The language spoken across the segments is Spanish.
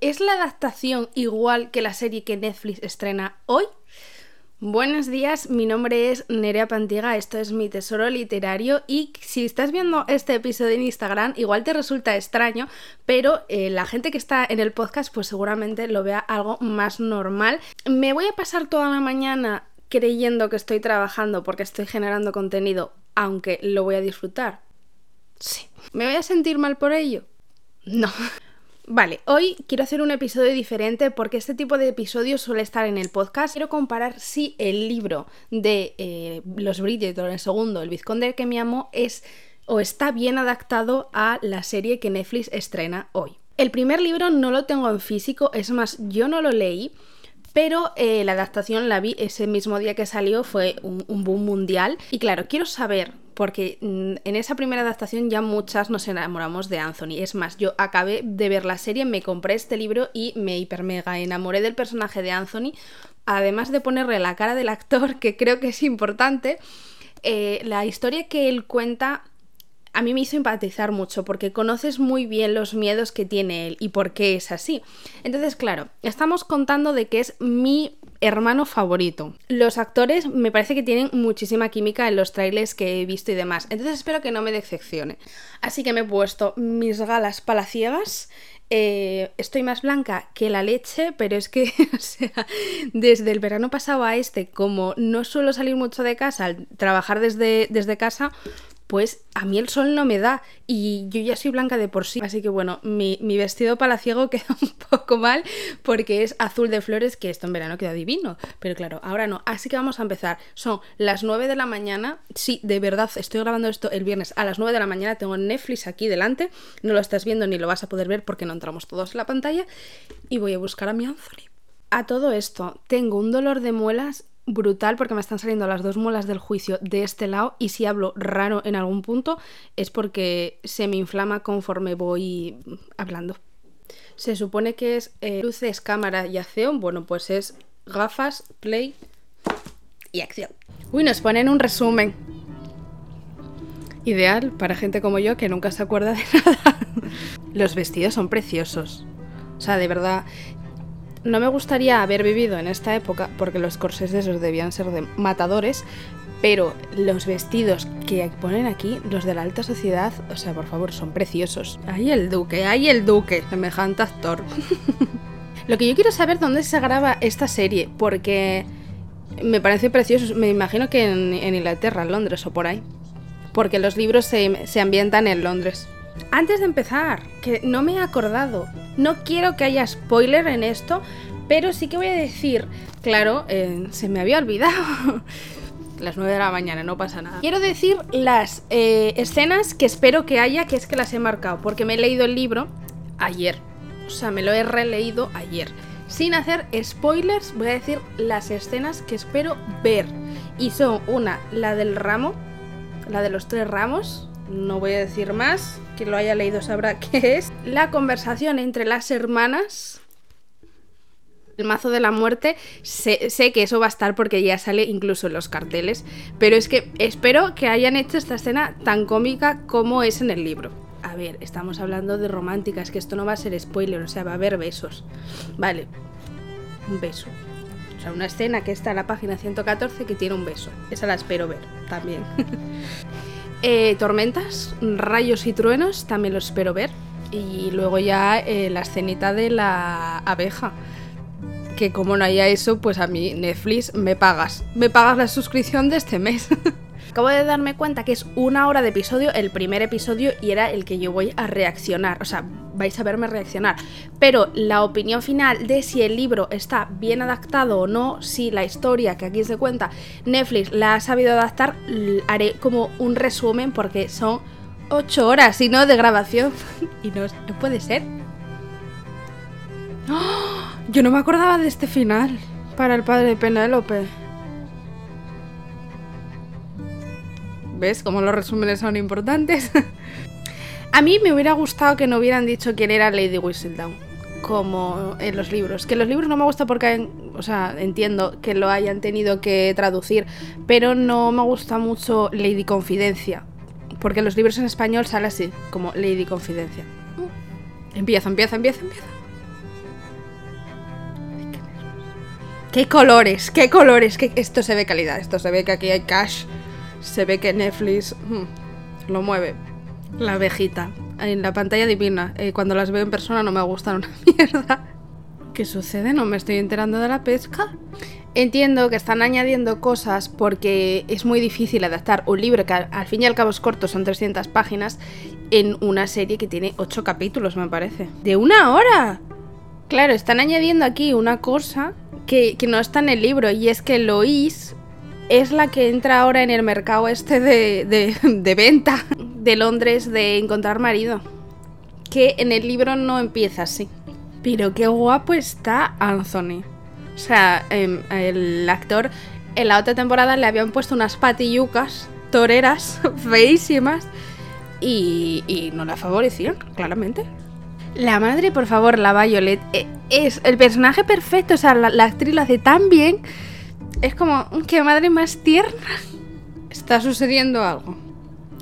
¿Es la adaptación igual que la serie que Netflix estrena hoy? Buenos días, mi nombre es Nerea Pantiga, esto es mi tesoro literario y si estás viendo este episodio en Instagram igual te resulta extraño, pero eh, la gente que está en el podcast pues seguramente lo vea algo más normal. Me voy a pasar toda la mañana creyendo que estoy trabajando porque estoy generando contenido, aunque lo voy a disfrutar. Sí. ¿Me voy a sentir mal por ello? No. Vale, hoy quiero hacer un episodio diferente porque este tipo de episodios suele estar en el podcast. Quiero comparar si el libro de eh, Los Bridgerton, el segundo, El Vizconde que me amo, es o está bien adaptado a la serie que Netflix estrena hoy. El primer libro no lo tengo en físico, es más, yo no lo leí, pero eh, la adaptación la vi ese mismo día que salió, fue un boom mundial. Y claro, quiero saber porque mm, en esa primera adaptación ya muchas nos enamoramos de Anthony. Es más, yo acabé de ver la serie, me compré este libro y me hiper mega enamoré del personaje de Anthony, además de ponerle la cara del actor, que creo que es importante. Eh, la historia que él cuenta a mí me hizo empatizar mucho porque conoces muy bien los miedos que tiene él y por qué es así. Entonces, claro, estamos contando de que es mi hermano favorito. Los actores me parece que tienen muchísima química en los trailers que he visto y demás. Entonces espero que no me decepcione. Así que me he puesto mis galas palaciegas. Eh, estoy más blanca que la leche, pero es que, o sea, desde el verano pasado a este, como no suelo salir mucho de casa, al trabajar desde, desde casa, pues a mí el sol no me da y yo ya soy blanca de por sí. Así que bueno, mi, vestido palaciego queda un poco mal porque es azul de flores, que esto en verano queda divino. Pero claro, ahora no. Así que vamos a empezar. Son las 9 de la mañana. Sí, de verdad, estoy grabando esto el viernes a las 9 de la mañana. Tengo Netflix aquí delante. No lo estás viendo ni lo vas a poder ver porque no entramos todos en la pantalla. Y voy a buscar a mi Anthony. A todo esto, tengo un dolor de muelas brutal porque me están saliendo las dos muelas del juicio de este lado y si hablo raro en algún punto es porque se me inflama conforme voy hablando. Se supone que es eh, luces, cámara y acción. Bueno, pues es gafas, play y acción. Uy, nos ponen un resumen. Ideal para gente como yo que nunca se acuerda de nada. Los vestidos son preciosos. O sea, de verdad, no me gustaría haber vivido en esta época porque los corsés esos debían ser de matadores, pero los vestidos que ponen aquí, los de la alta sociedad, o sea, por favor, son preciosos. Ahí el duque, ahí el duque, semejante actor. Lo que yo quiero saber dónde se graba esta serie, porque me parece precioso. Me imagino que en, Inglaterra, en Londres o por ahí. Porque los libros se, se ambientan en Londres. Antes de empezar, que no me he acordado, no quiero que haya spoiler en esto, pero sí que voy a decir, claro, eh, se me había olvidado. las 9 de la mañana, no pasa nada. Quiero decir las eh, escenas que espero que haya, que es que las he marcado, porque me he leído el libro ayer. O sea, me lo he releído ayer. Sin hacer spoilers, voy a decir las escenas que espero ver. Y son una, la del ramo, la de los tres ramos, no voy a decir más, quien lo haya leído sabrá qué es. La conversación entre las hermanas. El mazo de la muerte, sé, que eso va a estar porque ya sale incluso en los carteles, pero es que espero que hayan hecho esta escena tan cómica como es en el libro. A ver, estamos hablando de románticas, que esto no va a ser spoiler, o sea, va a haber besos. Vale, un beso. O sea, una escena que está en la página 114 que tiene un beso. Esa la espero ver también. Eh, tormentas, rayos y truenos, también los espero ver. Y luego ya eh, la escenita de la abeja. Que como no haya eso, pues a mí Netflix me pagas. Me pagas la suscripción de este mes. Acabo de darme cuenta que es una hora de episodio, el primer episodio, y era el que yo voy a reaccionar. O sea, vais a verme reaccionar. Pero la opinión final de si el libro está bien adaptado o no, si la historia que aquí se cuenta Netflix la ha sabido adaptar, haré como un resumen porque son 8 horas, y no de grabación. y no, puede ser. ¡Oh! Yo no me acordaba de este final para el padre de Penélope. ¿Ves cómo los resúmenes son importantes? a mí me hubiera gustado que no hubieran dicho quién era Lady Whistledown, como en los libros. Que los libros no me gusta porque, o sea, entiendo que lo hayan tenido que traducir, pero no me gusta mucho Lady Confidencia, porque en los libros en español sale así, como Lady Confidencia. Empieza, empieza, empieza, empieza. qué colores, qué colores, que esto se ve calidad, esto se ve que aquí hay cash, se ve que Netflix mm, lo mueve. La abejita, en la pantalla divina, eh, cuando las veo en persona no me gustan una mierda. ¿Qué sucede? No me estoy enterando de la pesca. Entiendo que están añadiendo cosas porque es muy difícil adaptar un libro que al, fin y al cabo es corto, son 300 páginas, en una serie que tiene 8 capítulos, me parece. ¡De una hora! Claro, están añadiendo aquí una cosa que, no está en el libro y es que Lois es la que entra ahora en el mercado este de, de, de venta de Londres de encontrar marido. Que en el libro no empieza así. Pero qué guapo está Anthony. O sea, em, el actor en la otra temporada le habían puesto unas patillucas toreras feísimas y, y no la favorecían, claramente. La madre, por favor, la Violet, eh, es el personaje perfecto. O sea, la, la actriz lo hace tan bien. Es como, qué madre más tierna. Está sucediendo algo.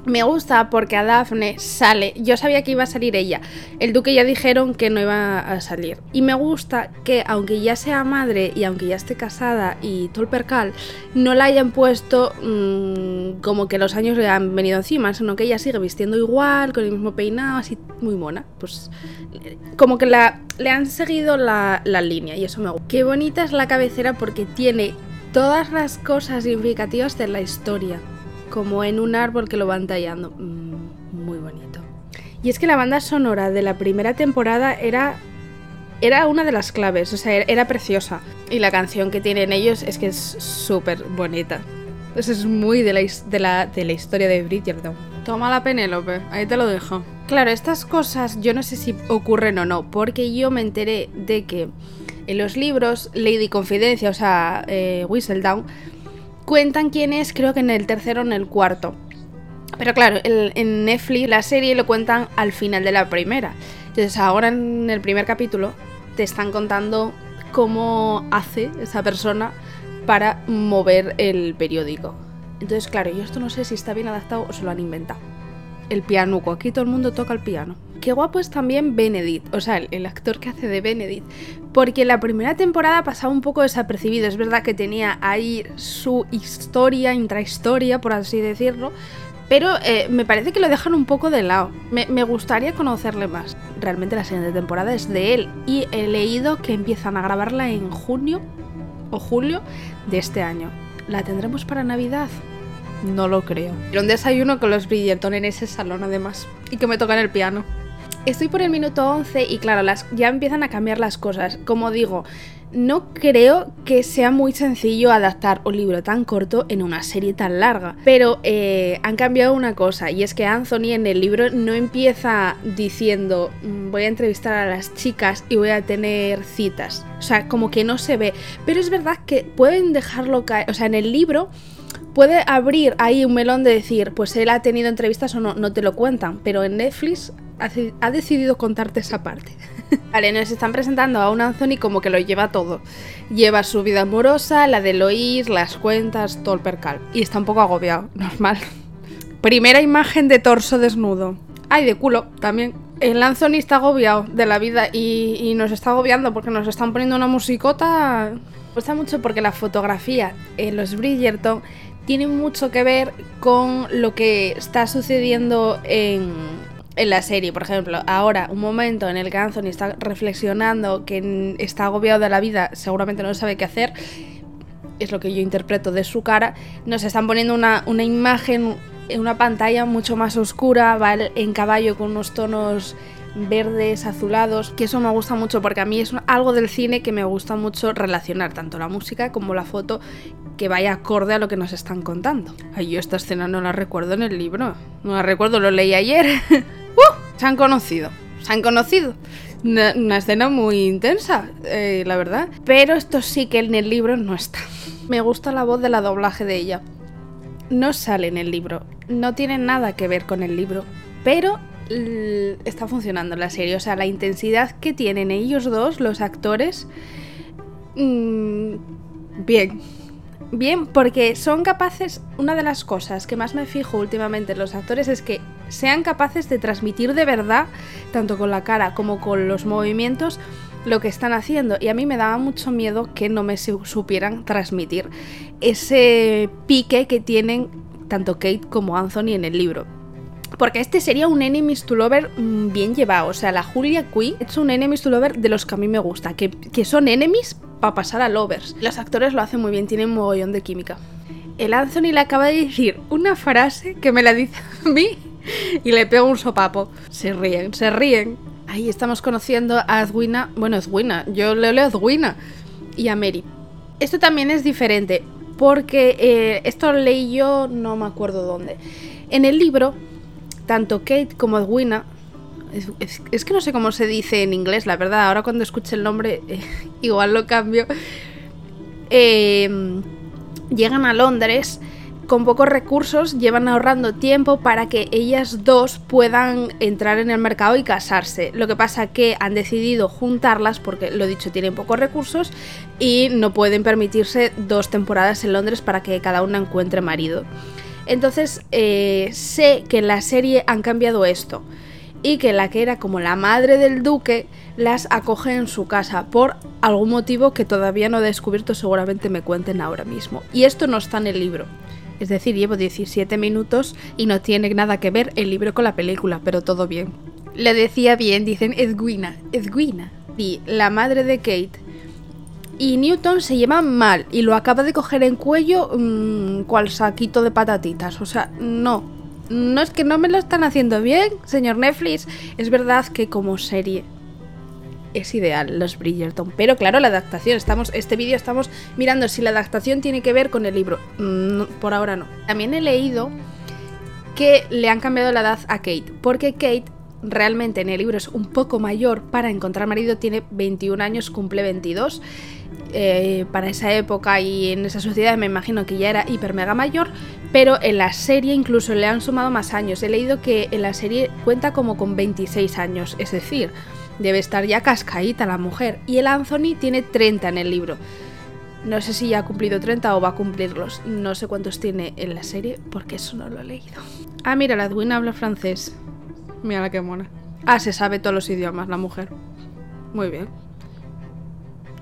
Me gusta porque a Daphne sale. Yo sabía que iba a salir ella. El duque ya dijeron que no iba a salir. Y me gusta que, aunque ya sea madre y aunque ya esté casada y todo el percal, no la hayan puesto mmm, como que los años le han venido encima, sino que ella sigue vistiendo igual, con el mismo peinado, así muy mona. Pues como que la, le han seguido la, la línea y eso me gusta. Qué bonita es la cabecera porque tiene todas las cosas significativas de la historia como en un árbol que lo van tallando. Mm, muy bonito. Y es que la banda sonora de la primera temporada era era una de las claves, o sea, era preciosa. Y la canción que tienen ellos es que es súper bonita. Eso es muy de la, de, la, de la historia de Bridgerton. Toma la Penélope, ahí te lo dejo. Claro, estas cosas yo no sé si ocurren o no, porque yo me enteré de que en los libros Lady Confidencia, o sea, eh, Whistledown, cuentan quién es, creo que en el tercero o en el cuarto. Pero claro, en Netflix la serie lo cuentan al final de la primera. Entonces ahora en el primer capítulo te están contando cómo hace esa persona para mover el periódico. Entonces, claro, yo esto no sé si está bien adaptado o se lo han inventado. El pianuco, aquí todo el mundo toca el piano. Qué guapo es también Benedict, o sea, el, actor que hace de Benedict. Porque la primera temporada pasaba un poco desapercibido. Es verdad que tenía ahí su historia, intrahistoria, por así decirlo. Pero eh, me parece que lo dejan un poco de lado. Me, gustaría conocerle más. Realmente la siguiente temporada es de él. Y he leído que empiezan a grabarla en junio o julio de este año. ¿La tendremos para Navidad? No lo creo. Pero un desayuno con los Bridgerton en ese salón además. Y que me tocan el piano. Estoy por el minuto 11 y claro, las, ya empiezan a cambiar las cosas. Como digo, no creo que sea muy sencillo adaptar un libro tan corto en una serie tan larga. Pero eh, han cambiado una cosa y es que Anthony en el libro no empieza diciendo mm, voy a entrevistar a las chicas y voy a tener citas. O sea, como que no se ve. Pero es verdad que pueden dejarlo caer. O sea, en el libro puede abrir ahí un melón de decir, pues él ha tenido entrevistas o no, no te lo cuentan. Pero en Netflix ha decidido contarte esa parte. vale, nos están presentando a un Anthony como que lo lleva todo. Lleva su vida amorosa, la de Lois, las cuentas, todo el percal. Y está un poco agobiado, normal. Primera imagen de torso desnudo. Ay, de culo también. El Anthony está agobiado de la vida y, y nos está agobiando porque nos están poniendo una musicota. Me gusta mucho porque la fotografía en los Bridgerton tiene mucho que ver con lo que está sucediendo en, en la serie, por ejemplo, ahora, un momento en el que Anthony está reflexionando, que está agobiado de la vida, seguramente no sabe qué hacer, es lo que yo interpreto de su cara, nos están poniendo una, una imagen en una pantalla mucho más oscura, va en caballo con unos tonos verdes, azulados, que eso me gusta mucho porque a mí es algo del cine que me gusta mucho relacionar, tanto la música como la foto, que vaya acorde a lo que nos están contando. Ay, yo esta escena no la recuerdo en el libro, no la recuerdo, lo leí ayer. Se han conocido, se han conocido. Una, una escena muy intensa, eh, la verdad. Pero esto sí que en el libro no está. Me gusta la voz de la doblaje de ella. No sale en el libro, no tiene nada que ver con el libro, pero está funcionando la serie. O sea, la intensidad que tienen ellos dos, los actores, mmm, bien. Bien, porque son capaces, una de las cosas que más me fijo últimamente en los actores es que sean capaces de transmitir de verdad, tanto con la cara como con los movimientos, lo que están haciendo y a mí me daba mucho miedo que no me supieran transmitir ese pique que tienen tanto Kate como Anthony en el libro. Porque este sería un enemies to lover mm, bien llevado. O sea, la Julia Quinn es un enemies to lover de los que a mí me gusta. Que, que son enemies para pasar a lovers. Los actores lo hacen muy bien, tienen un mogollón de química. El Anthony le acaba de decir una frase que me la dice a mí y le pego un sopapo. Se ríen, se ríen. Ahí estamos conociendo a Edwina. Bueno, Edwina, yo le leo Edwina. Y a Mary. Esto también es diferente. Porque eh, esto leí yo, no me acuerdo dónde. En el libro, tanto Kate como Edwina. Es, que no sé cómo se dice en inglés, la verdad. Ahora cuando escuche el nombre, igual lo cambio. Eh, llegan a Londres con pocos recursos llevan ahorrando tiempo para que ellas dos puedan entrar en el mercado y casarse. Lo que pasa que han decidido juntarlas porque, lo dicho, tienen pocos recursos y no pueden permitirse dos temporadas en Londres para que cada una encuentre marido. Entonces eh, sé que en la serie han cambiado esto y que la que era como la madre del duque las acoge en su casa por algún motivo que todavía no he descubierto, seguramente me cuenten ahora mismo. Y esto no está en el libro. Es decir, llevo 17 minutos y no tiene nada que ver el libro con la película, pero todo bien. Le decía bien, dicen Edwina, Edwina. Y la madre de Kate y Newton se llevan mal y lo acaba de coger en cuello mmm, cual saquito de patatitas. O sea, no. No es que no me lo están haciendo bien, señor Netflix. Es verdad que como serie es ideal, los Bridgerton. Pero claro, la adaptación, estamos, este vídeo estamos mirando si la adaptación tiene que ver con el libro. por ahora no. También he leído que le han cambiado la edad a Kate, porque Kate realmente en el libro es un poco mayor para encontrar marido, tiene 21 años, cumple 22. Eh, para esa época y en esa sociedad me imagino que ya era hiper mega mayor, pero en la serie incluso le han sumado más años. He leído que en la serie cuenta como con 26 años, es decir, Debe estar ya cascaíta la mujer. Y el Anthony tiene 30 en el libro. No sé si ya ha cumplido 30 o va a cumplirlos. No sé cuántos tiene en la serie porque eso no lo he leído. Ah, mira, la Edwin habla francés. Mira la que mona. Ah, se sabe todos los idiomas la mujer. Muy bien.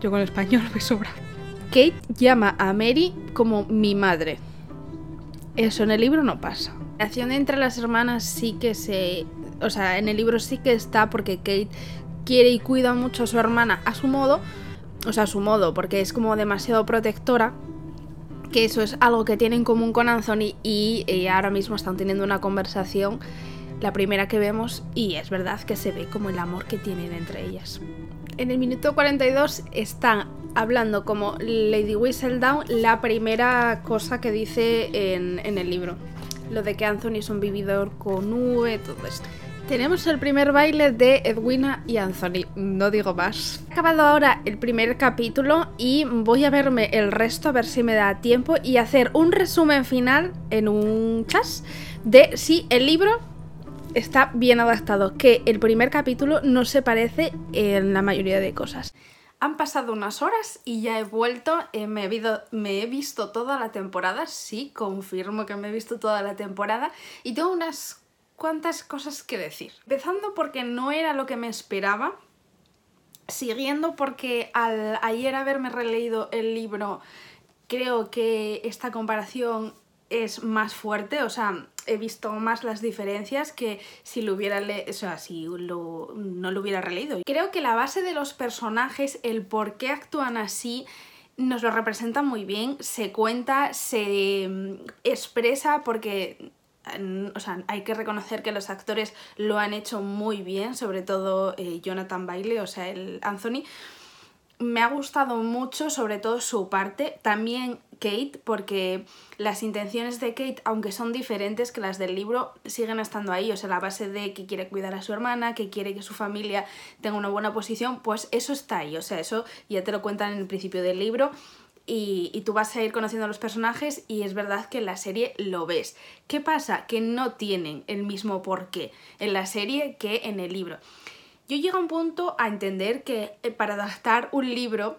Yo con el español me sobra. Kate llama a Mary como mi madre. Eso en el libro no pasa. La relación entre las hermanas sí que se... O sea, en el libro sí que está porque Kate quiere y cuida mucho a su hermana a su modo, o sea, a su modo, porque es como demasiado protectora, que eso es algo que tiene en común con Anthony y ahora mismo están teniendo una conversación, la primera que vemos, y es verdad que se ve como el amor que tienen entre ellas. En el minuto 42 están hablando como Lady Whistledown la primera cosa que dice en, en el libro. Lo de que Anthony es un vividor con V, todo esto. Tenemos el primer baile de Edwina y Anthony, no digo más. He acabado ahora el primer capítulo y voy a verme el resto a ver si me da tiempo y hacer un resumen final en un chas de si el libro está bien adaptado, que el primer capítulo no se parece en la mayoría de cosas. Han pasado unas horas y ya he vuelto, eh, he me he visto toda la temporada, sí, confirmo que me he visto toda la temporada y tengo unas cuántas cosas que decir. Empezando porque no era lo que me esperaba. Siguiendo porque al ayer haberme releído el libro, creo que esta comparación es más fuerte, o sea, he visto más las diferencias que si lo hubiera o sea, si no lo hubiera releído. Creo que la base de los personajes, el por qué actúan así, nos lo representa muy bien, se cuenta, se mm, expresa porque o sea, hay que reconocer que los actores lo han hecho muy bien, sobre todo eh, Jonathan Bailey, o sea, el Anthony. Me ha gustado mucho, sobre todo su parte, también Kate, porque las intenciones de Kate, aunque son diferentes que las del libro, siguen estando ahí, o sea, la base de que quiere cuidar a su hermana, que quiere que su familia tenga una buena posición, pues eso está ahí, o sea, eso ya te lo cuentan en el principio del libro y, tú vas a ir conociendo a los personajes y es verdad que en la serie lo ves. ¿Qué pasa? Que no tienen el mismo porqué en la serie que en el libro. Yo llego a un punto a entender que eh, para adaptar un libro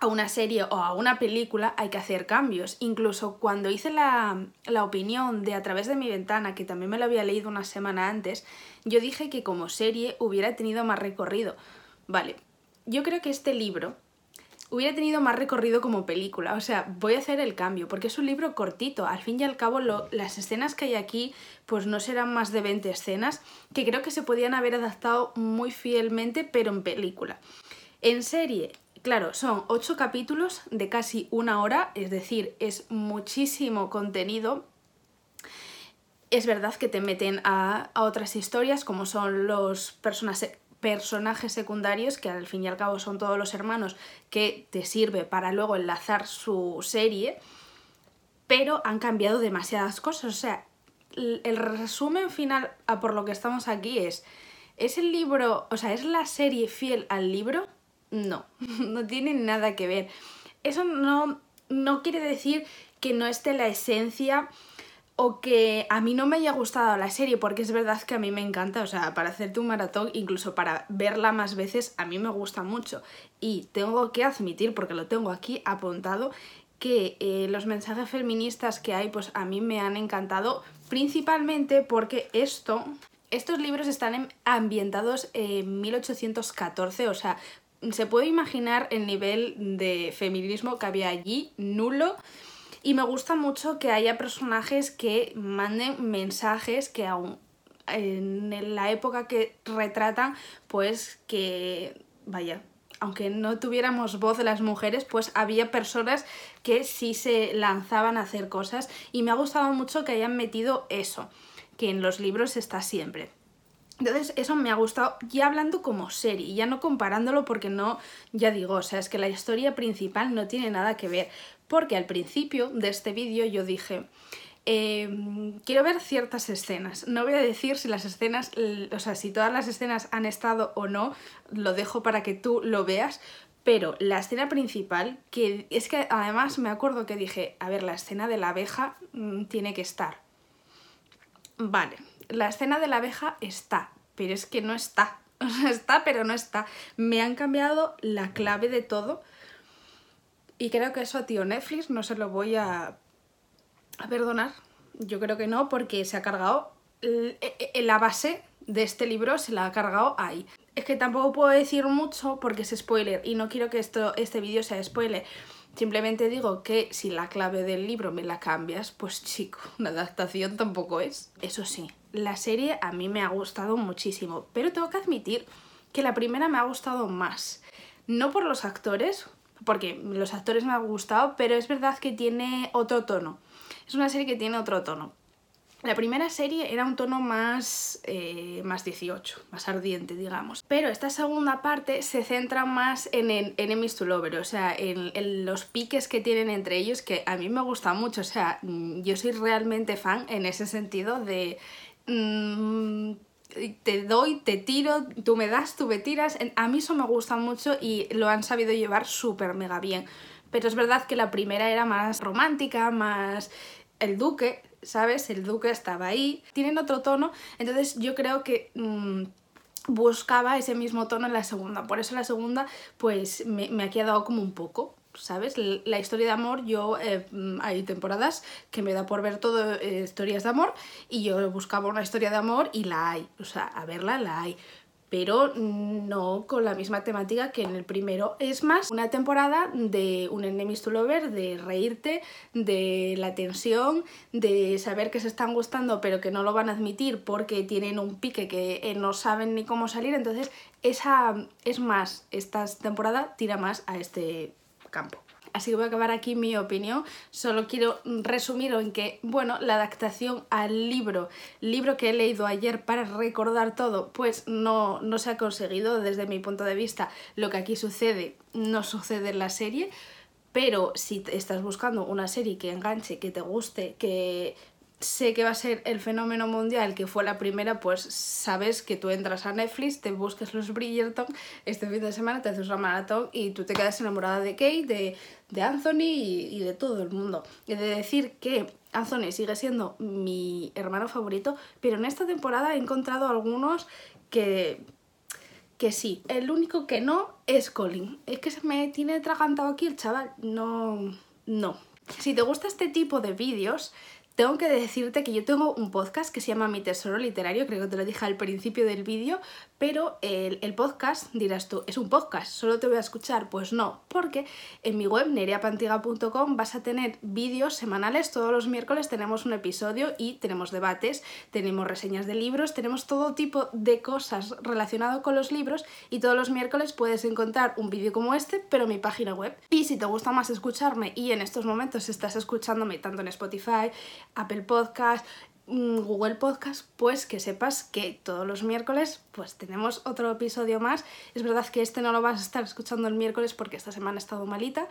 a una serie o a una película hay que hacer cambios. Incluso cuando hice la, la, opinión de A través de mi ventana, que también me lo había leído una semana antes, yo dije que como serie hubiera tenido más recorrido. Vale, yo creo que este libro hubiera tenido más recorrido como película. O sea, voy a hacer el cambio, porque es un libro cortito. Al fin y al cabo, las escenas que hay aquí, pues no serán más de 20 escenas, que creo que se podían haber adaptado muy fielmente, pero en película. En serie, claro, son 8 capítulos de casi una hora, es decir, es muchísimo contenido. Es verdad que te meten a, a otras historias, como son los personajes personajes secundarios, que al fin y al cabo son todos los hermanos, que te sirve para luego enlazar su serie, pero han cambiado demasiadas cosas. O sea, el resumen final a por lo que estamos aquí es, ¿es el libro, o sea, es la serie fiel al libro? No, no tiene nada que ver. Eso no, no quiere decir que no esté la esencia o que a mí no me haya gustado la serie, porque es verdad que a mí me encanta, o sea, para hacerte un maratón, incluso para verla más veces, a mí me gusta mucho. Y tengo que admitir, porque lo tengo aquí apuntado, que eh, los mensajes feministas que hay, pues a mí me han encantado, principalmente porque esto, estos libros están ambientados en 1814, o sea, se puede imaginar el nivel de feminismo que había allí, nulo. Y me gusta mucho que haya personajes que manden mensajes que aún en la época que retratan, pues que, vaya, aunque no tuviéramos voz de las mujeres, pues había personas que sí se lanzaban a hacer cosas y me ha gustado mucho que hayan metido eso, que en los libros está siempre. Entonces eso me ha gustado, ya hablando como serie, ya no comparándolo porque no, ya digo, o sea, es que la historia principal no tiene nada que ver, porque al principio de este vídeo yo dije, em, quiero ver ciertas escenas. No voy a decir si las escenas, o sea, si todas las escenas han estado o no, lo dejo para que tú lo veas. Pero la escena principal, que es que además me acuerdo que dije, a ver, la escena de la abeja mm, tiene que estar. Vale, la escena de la abeja está, pero es que no está. Está, pero no está. Me han cambiado la clave de todo y creo que eso a tío Netflix no se lo voy a, a perdonar. Yo creo que no, porque se ha cargado e, e, la base de este libro, se la ha cargado ahí. Es que tampoco puedo decir mucho porque es spoiler y no quiero que esto, este vídeo sea spoiler. Simplemente digo que si la clave del libro me la cambias, pues chico, una adaptación tampoco es. Eso sí, la serie a mí me ha gustado muchísimo, pero tengo que admitir que la primera me ha gustado más. No por los actores, porque los actores me han gustado, pero es verdad que tiene otro tono. Es una serie que tiene otro tono. La primera serie era un tono más, eh, más 18, más ardiente, digamos. Pero esta segunda parte se centra más en el enemies to lover, o sea, en, los piques que tienen entre ellos, que a mí me gusta mucho. O sea, mm, yo soy realmente fan en ese sentido de... Mm, te doy, te tiro, tú me das, tú me tiras. A mí eso me gusta mucho y lo han sabido llevar súper mega bien. Pero es verdad que la primera era más romántica, más el duque, ¿sabes? El duque estaba ahí. Tienen otro tono, entonces yo creo que... Mm, buscaba ese mismo tono en la segunda, por eso la segunda pues me, me ha quedado como un poco, ¿sabes? La historia de amor, yo eh, mm, hay temporadas que me da por ver todo eh, historias de amor y yo buscaba una historia de amor y la hay, o sea, a verla la hay, pero no con la misma temática que en el primero. Es más una temporada de un enemies to lover, de reírte, de la tensión, de saber que se están gustando pero que no lo van a admitir porque tienen un pique que eh, no saben ni cómo salir, entonces esa es más, esta temporada tira más a este campo. Así que voy a acabar aquí mi opinión. Solo quiero resumir en que, bueno, la adaptación al libro, libro que he leído ayer para recordar todo, pues no, no se ha conseguido desde mi punto de vista. Lo que aquí sucede no sucede en la serie, pero si estás buscando una serie que enganche, que te guste, que sé que va a ser el fenómeno mundial que fue la primera, pues sabes que tú entras a Netflix, te buscas los Bridgerton, este fin de semana te haces una maratón y tú te quedas enamorada de Kate, de, de Anthony y, de todo el mundo. Y de decir que Anthony sigue siendo mi hermano favorito, pero en esta temporada he encontrado algunos que, que sí. El único que no es Colin. Es que se me tiene atragantado aquí el chaval. No, no. Si te gusta este tipo de vídeos, tengo que decirte que yo tengo un podcast que se llama Mi Tesoro Literario, creo que te lo dije al principio del vídeo, pero el, el, podcast, dirás tú, es un podcast, solo te voy a escuchar. Pues no, porque en mi web nereapantiga.com vas a tener vídeos semanales, todos los miércoles tenemos un episodio y tenemos debates, tenemos reseñas de libros, tenemos todo tipo de cosas relacionado con los libros y todos los miércoles puedes encontrar un vídeo como este, pero en mi página web. Y si te gusta más escucharme y en estos momentos estás escuchándome tanto en Spotify, Apple Podcast, mm, Google Podcast, pues que sepas que todos los miércoles pues tenemos otro episodio más. Es verdad que este no lo vas a estar escuchando el miércoles porque esta semana he estado malita,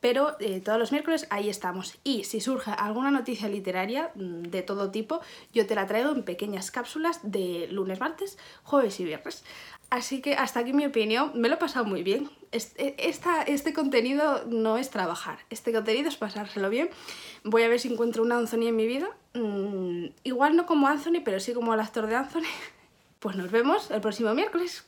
pero eh, todos los miércoles ahí estamos. Y si surge alguna noticia literaria mm, de todo tipo, yo te la traigo en pequeñas cápsulas de lunes, martes, jueves y viernes. Así que hasta aquí mi opinión, me lo he pasado muy bien. Este, este contenido no es trabajar, este contenido es pasárselo bien. Voy a ver si encuentro una Anthony en mi vida. Mm, igual no como Anthony, pero sí como el actor de Anthony. Pues nos vemos el próximo miércoles.